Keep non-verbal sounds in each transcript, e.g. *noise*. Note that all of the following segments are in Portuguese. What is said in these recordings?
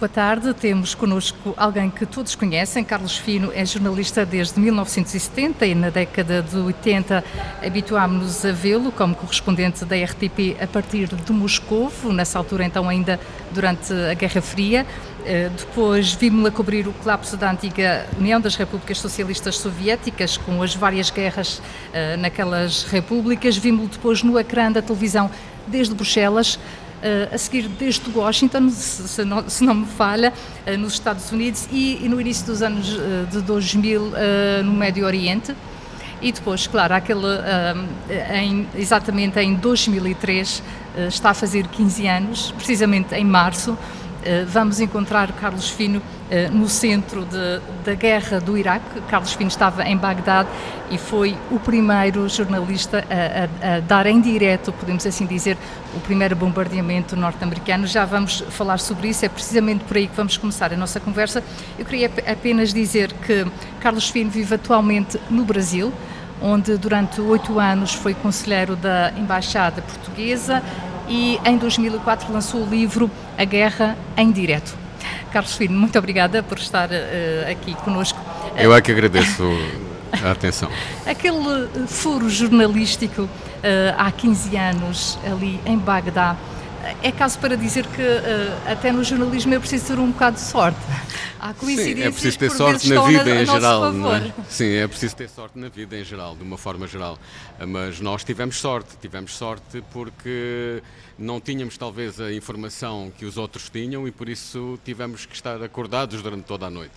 boa tarde. Temos connosco alguém que todos conhecem. Carlos Fino é jornalista desde 1970 e na década de 80 habituámos-nos a vê-lo como correspondente da RTP a partir de Moscou, nessa altura então ainda durante a Guerra Fria. Eh, depois vimos-lo a cobrir o colapso da antiga União das Repúblicas Socialistas Soviéticas, com as várias guerras eh, naquelas repúblicas. Vimos-lo depois no ecrã da televisão desde Bruxelas. Uh, a seguir desde Washington, se, não, se não, me falha, uh, nos Estados Unidos e, e, no início dos anos uh, de 2000 no Médio Oriente. E depois, claro, aquele, em, exatamente em 2003, está a fazer 15 anos, precisamente em março, eh, vamos encontrar Carlos Fino eh, no centro de, da guerra do Iraque. Carlos Fino estava em Bagdade e foi o primeiro jornalista a, a, a dar em direto, podemos assim dizer, o primeiro bombardeamento norte-americano. Já vamos falar sobre isso, é precisamente por aí que vamos começar a nossa conversa. Eu queria apenas dizer que Carlos Fino vive atualmente no Brasil, onde durante oito anos foi conselheiro da Embaixada Portuguesa e em 2004 lançou o livro A Guerra em Direto. Carlos Filho, muito obrigada por estar uh, aqui conosco. Eu é que agradeço a atenção. *laughs* Aquele furo jornalístico uh, há 15 anos ali em Bagdá, é caso para dizer que uh, até no jornalismo é preciso ter um bocado de sorte. Há coincidências Sim, é preciso ter sorte na vida em geral. É? Sim, é preciso ter sorte na vida em geral, de uma forma geral. Mas nós tivemos sorte, tivemos sorte porque não tínhamos talvez a informação que os outros tinham e por isso tivemos que estar acordados durante toda a noite.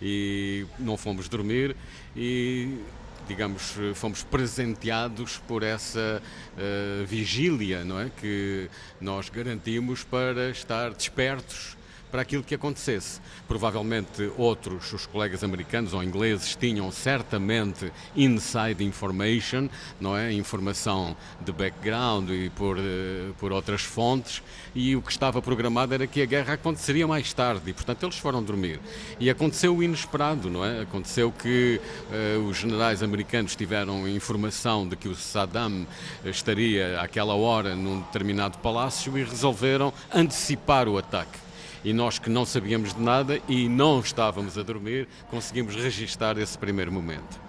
E não fomos dormir e digamos, fomos presenteados por essa uh, vigília, não é? Que nós garantimos para estar despertos para aquilo que acontecesse. Provavelmente outros, os colegas americanos ou ingleses, tinham certamente inside information, não é? Informação de background e por, eh, por outras fontes, e o que estava programado era que a guerra aconteceria mais tarde, e portanto eles foram dormir. E aconteceu o inesperado, não é? Aconteceu que uh, os generais americanos tiveram informação de que o Saddam estaria àquela hora num determinado palácio e resolveram antecipar o ataque e nós que não sabíamos de nada e não estávamos a dormir, conseguimos registar esse primeiro momento.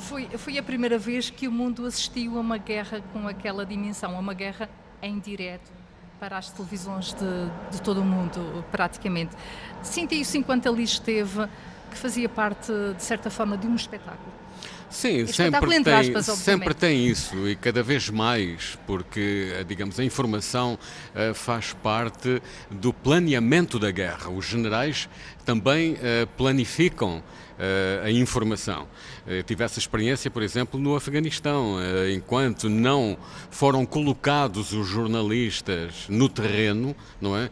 Foi, foi a primeira vez que o mundo assistiu a uma guerra com aquela dimensão, a uma guerra em direto para as televisões de, de todo o mundo, praticamente. Senti isso enquanto ali esteve, que fazia parte, de certa forma, de um espetáculo. Sim, sempre tem, aspas, sempre tem isso e cada vez mais, porque, eh, digamos, a informação uh, faz parte do planeamento da guerra. Os generais também uh, planificam a informação. Uh, tive essa experiência, por exemplo, no Afeganistão. Enquanto não foram colocados os jornalistas no terreno, não é?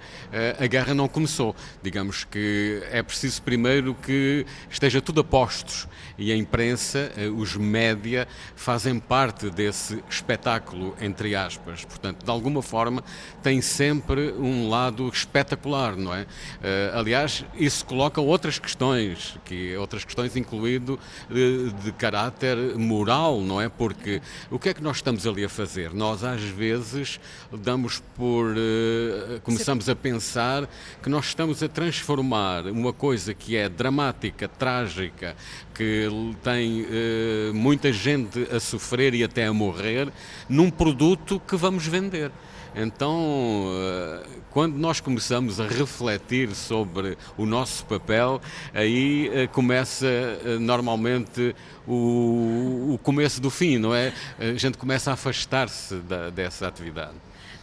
a guerra não começou. Digamos que é preciso primeiro que esteja tudo a postos e a imprensa, os média, fazem parte desse espetáculo, entre aspas. Portanto, de alguma forma, tem sempre um lado espetacular, não é? aliás, isso coloca outras questões, que outras questões incluído de, de caráter moral, não é? Porque o que é que nós estamos ali a fazer? Nós às vezes damos por uh, começamos a pensar que nós estamos a transformar uma coisa que é dramática, trágica, que tem muita gente a sofrer e até a morrer, num produto que vamos vender. Então, eh, quando nós começamos a refletir sobre o nosso papel, aí eh, começa eh, normalmente o, o começo do fim, não é? A gente começa a afastar-se dessa atividade.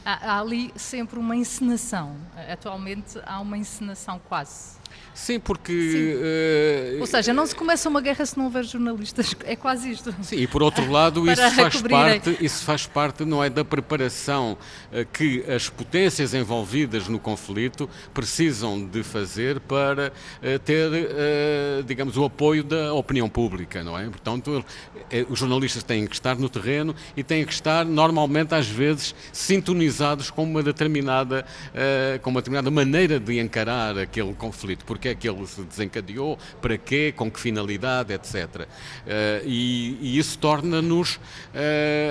Há, há ali sempre uma encenação. Atualmente há uma encenação quase Sim, porque. Sim. Uh, Ou seja, não se começa uma guerra se não houver jornalistas. É quase isto. Sim, e por outro *laughs* lado, isso faz, parte, isso faz parte, não é, da preparação uh, que as potências envolvidas no conflito precisam de fazer para uh, ter, digamos, o apoio da opinião pública, não é? Portanto, os jornalistas têm que estar no terreno e têm que estar, normalmente, às vezes, sintonizados com uma determinada, com uma determinada maneira de encarar aquele conflito. Porque porque é que ele se desencadeou, para quê, com que finalidade, etc. Uh, e, e, isso torna-nos, uh,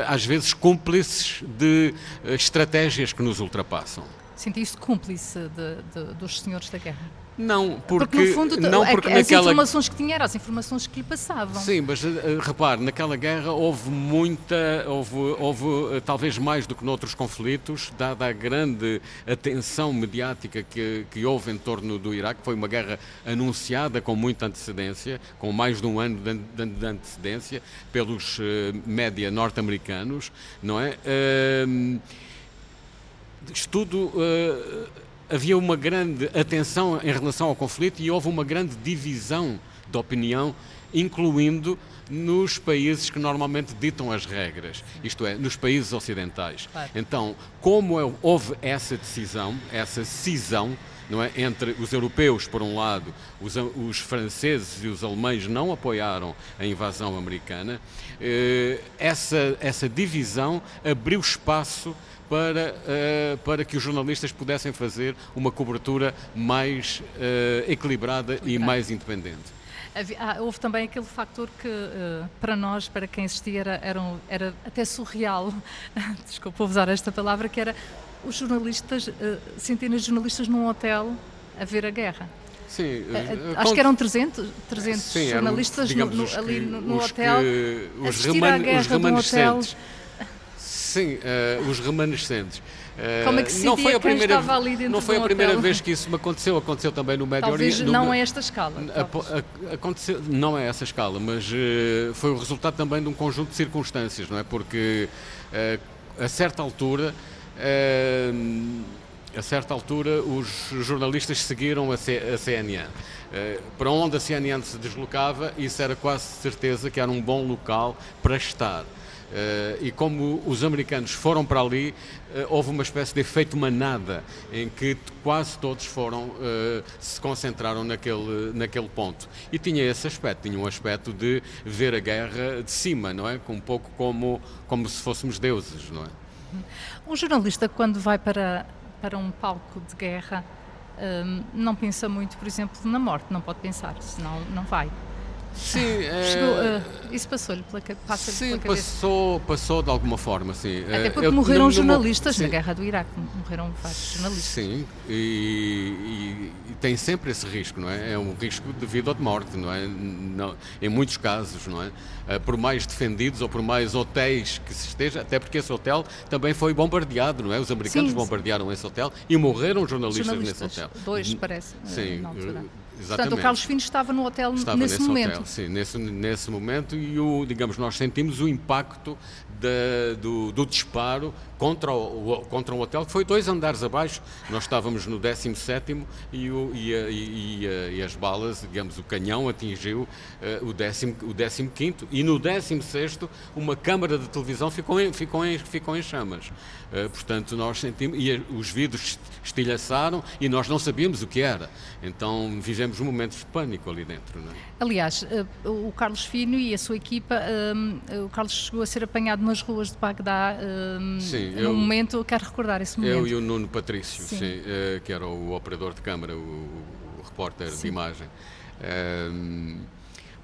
às vezes, cúmplices de uh, estratégias que nos ultrapassam. Senti-se cúmplice de, de, dos senhores da guerra? Não, porque, porque no fundo, não porque as naquela... informações que tinha eram as informações que lhe passavam. Sim, mas uh, repare, naquela guerra houve muita, houve, houve uh, talvez mais do que noutros conflitos, dada a grande atenção mediática que, que houve em torno do Iraque, foi uma guerra anunciada com muita antecedência, com mais de um ano de, de, de antecedência, pelos uh, média norte-americanos, não é? Uh, estudo havia uma grande atenção em relação ao conflito e houve uma grande divisão de opinião, incluindo nos países que normalmente ditam as regras, isto é, nos países ocidentais. Claro. Então, como é, houve essa decisão, essa cisão, é, entre os europeus, por um lado, os, os franceses e os alemães não apoiaram a invasão americana, eh, essa, essa divisão abriu espaço para, uh, para que os jornalistas pudessem fazer uma cobertura mais uh, equilibrada e mais independente. Ah, houve também aquele fator que, uh, para nós, para quem assistia, era, era, era até surreal, *laughs* desculpa usar esta palavra, que era os jornalistas, centenas de jornalistas num hotel a ver a guerra. Sim, acho que eram 300, 300 sim, jornalistas eram, no, no, ali no, no hotel. Que, os, reman, os remanescentes. Sim, uh, os remanescentes. Uh, Como é que se não foi a primeira, Não foi a primeira hotel? vez que isso me aconteceu, aconteceu também no Médio Oriente. Não é esta escala. A, a, aconteceu, não é essa escala, mas uh, foi o resultado também de um conjunto de circunstâncias, não é? Porque a certa altura a certa altura os jornalistas seguiram a, C, a CNN. Uh, para onde a CNN se deslocava, isso era quase certeza que era um bom local para estar. Uh, e como os americanos foram para ali, uh, houve uma espécie de efeito manada, em que quase todos foram, uh, se concentraram naquele, naquele ponto. E tinha esse aspecto, tinha um aspecto de ver a guerra de cima, não é? Um pouco como, como se fôssemos deuses, não é? Um jornalista, quando vai para, para um palco de guerra, não pensa muito, por exemplo, na morte, não pode pensar, senão não vai. Sim. Chegou, uh, isso passou-lhe pela, passa sim, pela cabeça? Passou, passou de alguma forma, sim. Até porque eu, morreram jornalistas na guerra do Iraque, morreram vários jornalistas. Sim, e, e, e, tem sempre esse risco, não é? É um risco de vida ou de morte, não é? Não, em muitos casos, não é? Uh, por mais defendidos ou por mais hotéis que se esteja, até porque esse hotel também foi bombardeado, não é? Os americanos sim, bombardearam sim. esse hotel e morreram jornalistas, jornalistas nesse hotel. Dois, parece, sim, na altura. Exatamente. Portanto, o Carlos Fino estava no hotel estava nesse, nesse momento. Hotel, sim, nesse, nesse momento e o, digamos, nós sentimos o impacto do, do, disparo contra o, contra um hotel que foi dois andares abaixo. Nós estávamos no 17 e, o, e, a, e, a, e as balas, digamos, o canhão atingiu uh, o, 15 o 15 e no 16 uma câmara de televisão ficou em, ficou em, ficou em chamas. Uh, portanto, nós sentimos, e os vidros estilhaçaram e nós não sabíamos o que era. Então vivemos momentos de pânico ali dentro. É? Aliás, uh, o Carlos Fino e a sua equipa, o Carlos chegou a ser apanhado nas ruas de Bagdá um, sim, eu, num momento, quero recordar esse momento. Eu e o Nuno Patrício, sim. Sim, uh, que era o operador de câmara, o, o repórter de imagem. Um,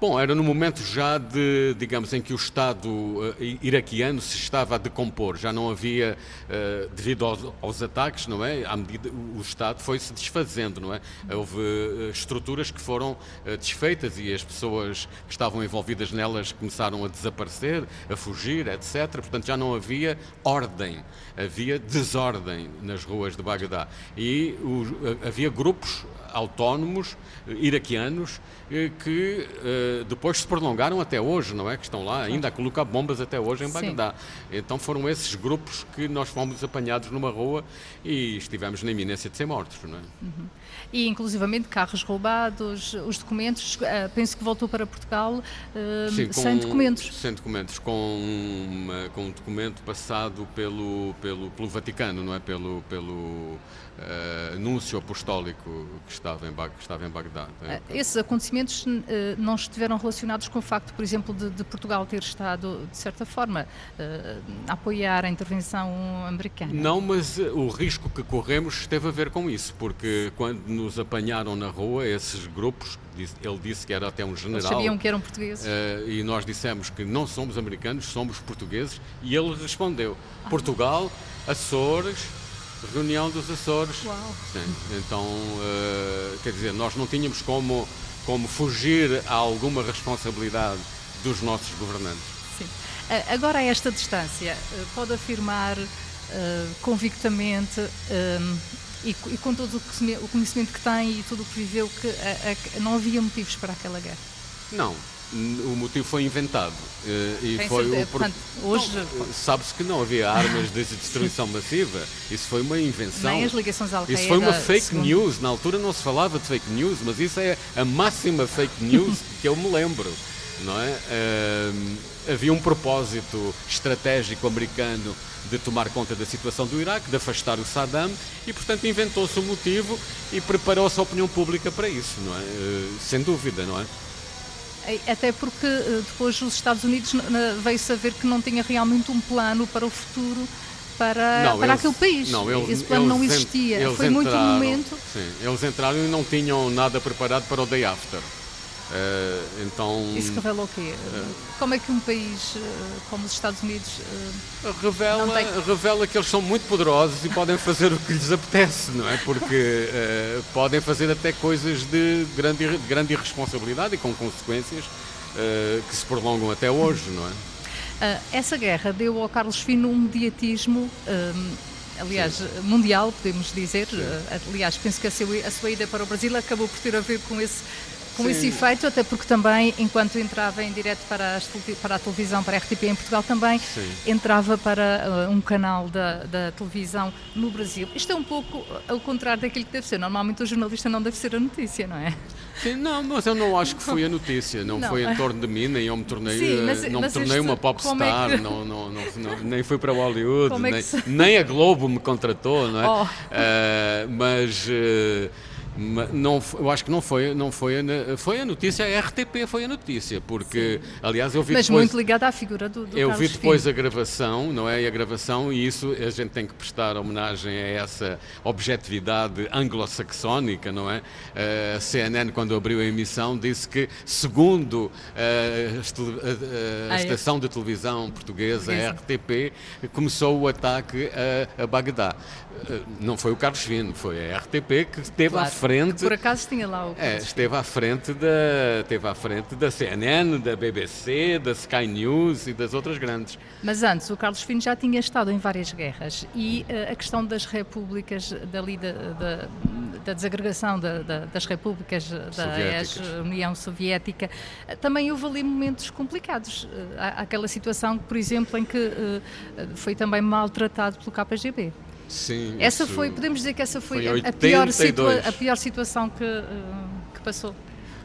Bom, era no momento já de, digamos, em que o Estado uh, iraquiano se estava a decompor, já não havia, uh, devido aos, aos, ataques, não é? À medida o Estado foi se desfazendo, não é? Houve uh, estruturas que foram desfeitas e as pessoas que estavam envolvidas nelas começaram a desaparecer, a fugir, etc. Portanto, já não havia ordem, havia desordem nas ruas de Bagdá e o, havia grupos autónomos iraquianos que depois se prolongaram até hoje, não é? Que estão lá ainda a colocar bombas até hoje em Bagdá. Sim. Então foram esses grupos que nós fomos apanhados numa rua e estivemos na iminência de ser mortos, não é? Uhum. E inclusivamente carros roubados, os documentos, uh, penso que voltou para Portugal uh, Sim, com, sem documentos. Sem documentos, com, uma, com um documento passado pelo, pelo, pelo Vaticano, não é? Pelo, pelo uh, anúncio apostólico que estava em, que estava em Bagdá. Uh, esses acontecimentos uh, não estiveram relacionados com o facto, por exemplo, de, de Portugal ter estado, de certa forma, a apoiar a intervenção americana? Não, mas o risco que corremos teve a ver com isso, porque quando nos apanharam na rua, esses grupos, ele disse que era até um general. Eles sabiam que eram portugueses. e nós dissemos que não somos americanos, somos portugueses, e ele respondeu: Portugal, Açores Reunião dos Açores. Uau. Sim. Então, uh, quer dizer, nós não tínhamos como, como fugir a alguma responsabilidade dos nossos governantes. Sim. Agora, a esta distância, pode afirmar uh, convictamente e, e, com todo o conhecimento que tem e tudo o que viveu que a, a, não havia motivos para aquela guerra? Não, o motivo foi inventado. Eh, e Tem foi o Portanto, hoje sabe-se que não havia armas de destruição *laughs* massiva. Isso foi uma invenção. Nem as ligações ao Isso foi uma fake segundo... news. Na altura não se falava de fake news, mas isso é a máxima fake news *laughs* que eu me lembro, não é? Uh, havia um propósito estratégico americano de tomar conta da situação do Iraque, de afastar o Saddam e, portanto, inventou-se o um motivo e preparou-se a opinião pública para isso, não é? Uh, sem dúvida, não é? Até porque eh, depois os Estados Unidos veio saber que não tinha realmente um plano para o futuro para, não, para eles, aquele país. Não, eles, Esse plano não existia. Foi entraram, muito um momento. Sim, eles entraram e não tinham nada preparado para o day after. Uh, então, Isso revela o quê? Uh, como é que um país uh, como os Estados Unidos revela, tem... revela que eles são muito poderosos e podem fazer o que lhes apetece, não é? Porque *laughs* podem fazer até coisas de grande, de grande irresponsabilidade e com consequências que se prolongam até hoje, não é? essa guerra deu ao Carlos Fino um mediatismo aliás, Sim. mundial, podemos dizer. Sim. Aliás, penso que a sua, a sua ida para o Brasil acabou por ter a ver com esse com Sim. esse efeito, até porque também, enquanto entrava em direto para, as, para a televisão, para a RTP em Portugal, também Sim. entrava para uh, um canal da, da, televisão no Brasil. Isto é um pouco ao contrário daquilo que deve ser. Normalmente o jornalista não deve ser a notícia, não é? Sim, não, mas eu não acho que foi a notícia, não, não. foi em *laughs* torno de mim, nem eu me tornei, Sim, mas, não mas me tornei uma popstar, é que... não, não, não, nem fui para o Hollywood, é nem, nem, a Globo me contratou, não é? Oh. Uh, mas. Uh, não, eu acho que não foi, não foi, a, foi a notícia, a RTP foi a notícia, porque, Sim. aliás, eu vi Mas depois, muito ligada à figura do, do Eu Carlos vi depois Filho. a gravação, não é? E a gravação, e isso a gente tem que prestar homenagem a essa objetividade anglo-saxónica, não é? A CNN, quando abriu a emissão, disse que, segundo a, a, a ah, é. estação de televisão portuguesa, a RTP, começou o ataque a, a Bagdá. Não foi o Carlos Fino, foi a RTP que esteve claro. à frente. Por acaso tinha lá o. É, esteve à frente da, esteve à frente da CNN, da BBC, da Sky News e das outras grandes. Mas antes, o Carlos Fino já tinha estado em várias guerras e uh, a questão das repúblicas, dali da, da, da desagregação da, das repúblicas da ex-União Soviética, uh, também houve ali momentos complicados. Uh, aquela situação, por exemplo, em que foi também maltratado pelo KGB. Sim. Essa foi, podemos dizer que essa foi, foi a, pior situa a pior situação que, uh, que passou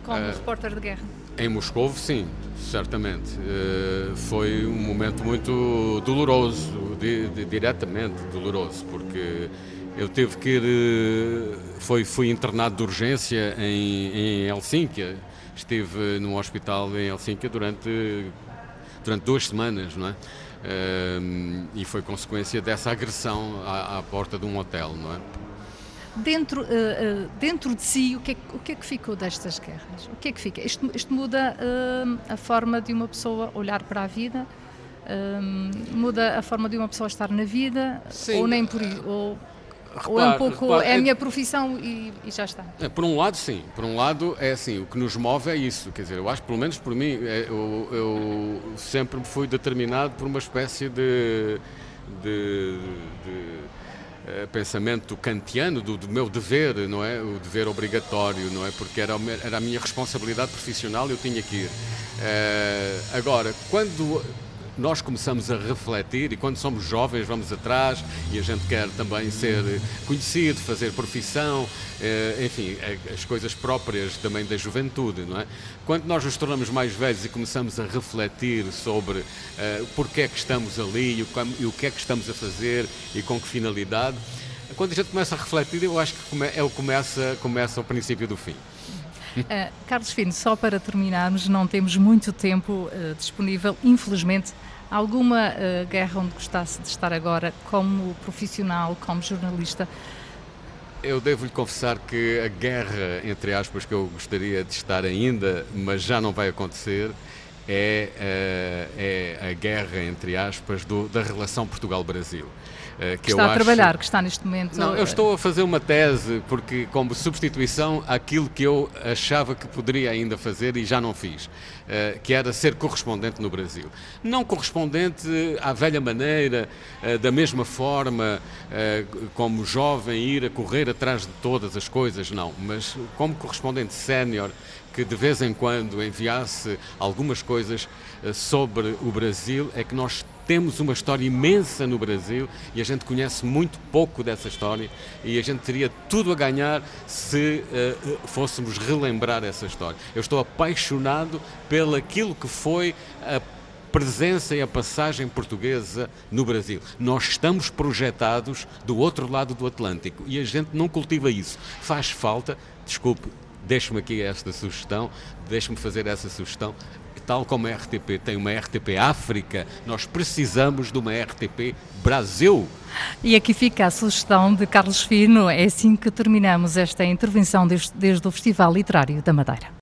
como uh, repórter de guerra. Em Moscou, sim, certamente. Uh, foi um momento muito doloroso, di di diretamente doloroso, porque eu tive que ir, foi, fui internado de urgência em, em Helsínquia. Estive num hospital em Helsínquia durante, durante duas semanas, não é? E foi consequência dessa agressão à, à, porta de um hotel, não é? Dentro, uh, uh, dentro de si, o que, é, o que é que ficou destas guerras? O que é que fica? Isto, isto muda uh, a forma de uma pessoa olhar para a vida? muda a forma de uma pessoa estar na vida? Sim. Ou nem por isso? Ou Repare, Ou é um pouco, repare, é a minha profissão e, e, já está? É, por um lado, sim. Por um lado, é assim, o que nos move é isso. Quer dizer, eu acho, pelo menos por mim, é, eu, eu, sempre fui determinado por uma espécie de, de, de, de pensamento kantiano do, do, meu dever, não é? O dever obrigatório, não é? Porque era, era a minha responsabilidade profissional e eu tinha que ir. É, agora, quando nós começamos a refletir e quando somos jovens vamos atrás e a gente quer também ser conhecido, fazer profissão, eh, enfim, as coisas próprias também da juventude, não é? Quando nós nos tornamos mais velhos e começamos a refletir sobre uh, porque é que estamos ali e o, que é que estamos a fazer e com que finalidade, quando a gente começa a refletir, eu acho que é o começa, começa o princípio do fim. Uh, Carlos Fino, só para terminarmos, não temos muito tempo uh, disponível, infelizmente. Alguma uh, guerra onde gostasse de estar agora, como profissional, como jornalista? Eu devo-lhe confessar que a guerra, entre aspas, que eu gostaria de estar ainda, mas já não vai acontecer, é, é a guerra, entre aspas, do, da relação Portugal-Brasil. Uh, que está a trabalhar, que está neste momento. Não, eu estou a fazer uma tese porque como substituição àquilo que eu achava que poderia ainda fazer e já não fiz, uh, que era ser correspondente no Brasil. Não correspondente à velha maneira, da mesma forma, como jovem ir a correr atrás de todas as coisas, não, mas como correspondente sénior que de vez em quando enviasse algumas coisas eh, sobre o Brasil, é que nós temos uma história imensa no Brasil e a gente conhece muito pouco dessa história e a gente teria tudo a ganhar se uh, fôssemos relembrar essa história. Eu estou apaixonado pelo aquilo que foi a presença e a passagem portuguesa no Brasil. Nós estamos projetados do outro lado do Atlântico e a gente não cultiva isso. Faz falta, desculpe, deixe-me aqui esta sugestão, deixe-me fazer essa sugestão. Tal como a RTP tem uma RTP África, nós precisamos de uma RTP Brasil. E aqui fica a sugestão de Carlos Fino. É assim que terminamos esta intervenção desde, desde o Festival Literário da Madeira.